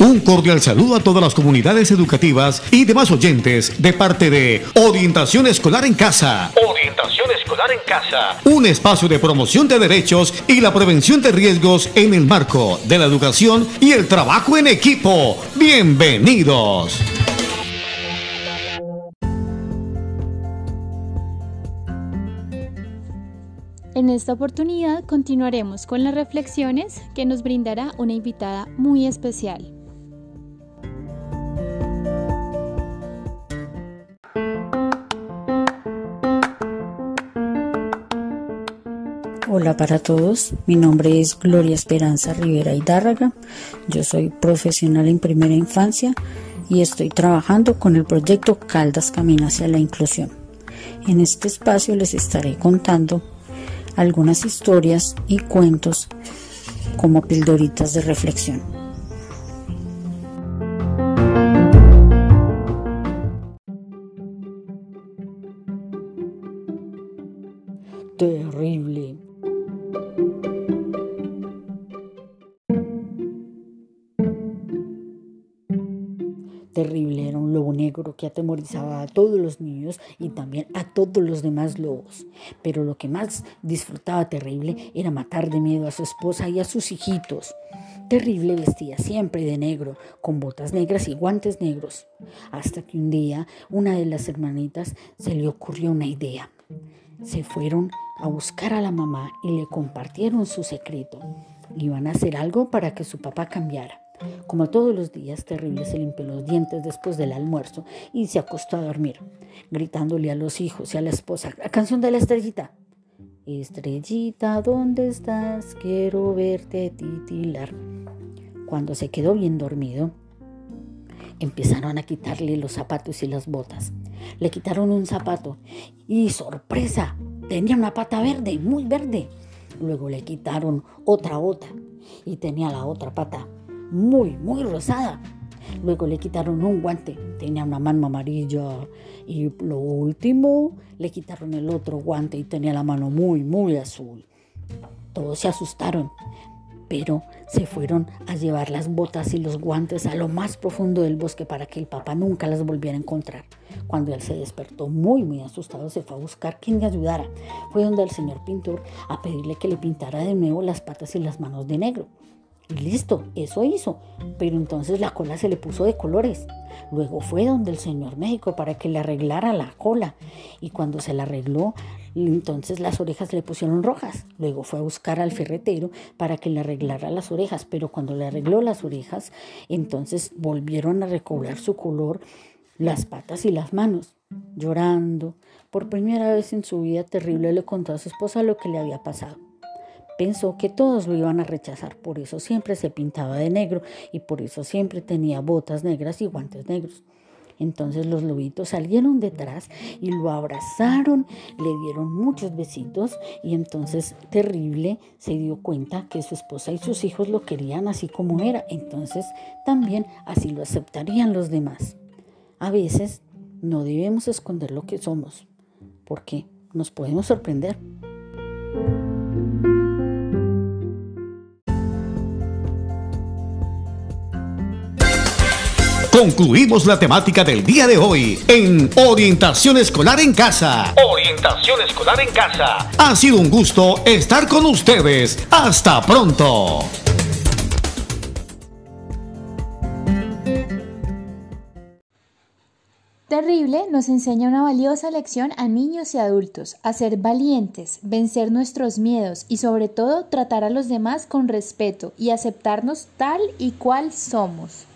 Un cordial saludo a todas las comunidades educativas y demás oyentes de parte de Orientación Escolar en Casa. Orientación Escolar en Casa. Un espacio de promoción de derechos y la prevención de riesgos en el marco de la educación y el trabajo en equipo. Bienvenidos. En esta oportunidad continuaremos con las reflexiones que nos brindará una invitada muy especial. Hola para todos, mi nombre es Gloria Esperanza Rivera Hidárraga, yo soy profesional en primera infancia y estoy trabajando con el proyecto Caldas Camina hacia la Inclusión. En este espacio les estaré contando algunas historias y cuentos como pildoritas de reflexión. Que atemorizaba a todos los niños y también a todos los demás lobos. Pero lo que más disfrutaba Terrible era matar de miedo a su esposa y a sus hijitos. Terrible vestía siempre de negro, con botas negras y guantes negros. Hasta que un día una de las hermanitas se le ocurrió una idea. Se fueron a buscar a la mamá y le compartieron su secreto. Iban a hacer algo para que su papá cambiara. Como todos los días, Terrible se limpió los dientes después del almuerzo y se acostó a dormir, gritándole a los hijos y a la esposa la canción de la estrellita. Estrellita, ¿dónde estás? Quiero verte titilar. Cuando se quedó bien dormido, empezaron a quitarle los zapatos y las botas. Le quitaron un zapato y sorpresa, tenía una pata verde, muy verde. Luego le quitaron otra bota y tenía la otra pata muy, muy rosada. Luego le quitaron un guante, tenía una mano amarilla. Y lo último, le quitaron el otro guante y tenía la mano muy, muy azul. Todos se asustaron, pero se fueron a llevar las botas y los guantes a lo más profundo del bosque para que el papá nunca las volviera a encontrar. Cuando él se despertó muy, muy asustado, se fue a buscar quien le ayudara. Fue donde el señor pintor a pedirle que le pintara de nuevo las patas y las manos de negro. Y listo, eso hizo. Pero entonces la cola se le puso de colores. Luego fue donde el señor médico para que le arreglara la cola. Y cuando se la arregló, entonces las orejas le pusieron rojas. Luego fue a buscar al ferretero para que le arreglara las orejas. Pero cuando le arregló las orejas, entonces volvieron a recobrar su color las patas y las manos. Llorando, por primera vez en su vida terrible le contó a su esposa lo que le había pasado. Pensó que todos lo iban a rechazar, por eso siempre se pintaba de negro y por eso siempre tenía botas negras y guantes negros. Entonces los lobitos salieron detrás y lo abrazaron, le dieron muchos besitos y entonces terrible se dio cuenta que su esposa y sus hijos lo querían así como era. Entonces también así lo aceptarían los demás. A veces no debemos esconder lo que somos porque nos podemos sorprender. Concluimos la temática del día de hoy en Orientación Escolar en Casa. Orientación Escolar en Casa. Ha sido un gusto estar con ustedes. Hasta pronto. Terrible nos enseña una valiosa lección a niños y adultos, a ser valientes, vencer nuestros miedos y sobre todo tratar a los demás con respeto y aceptarnos tal y cual somos.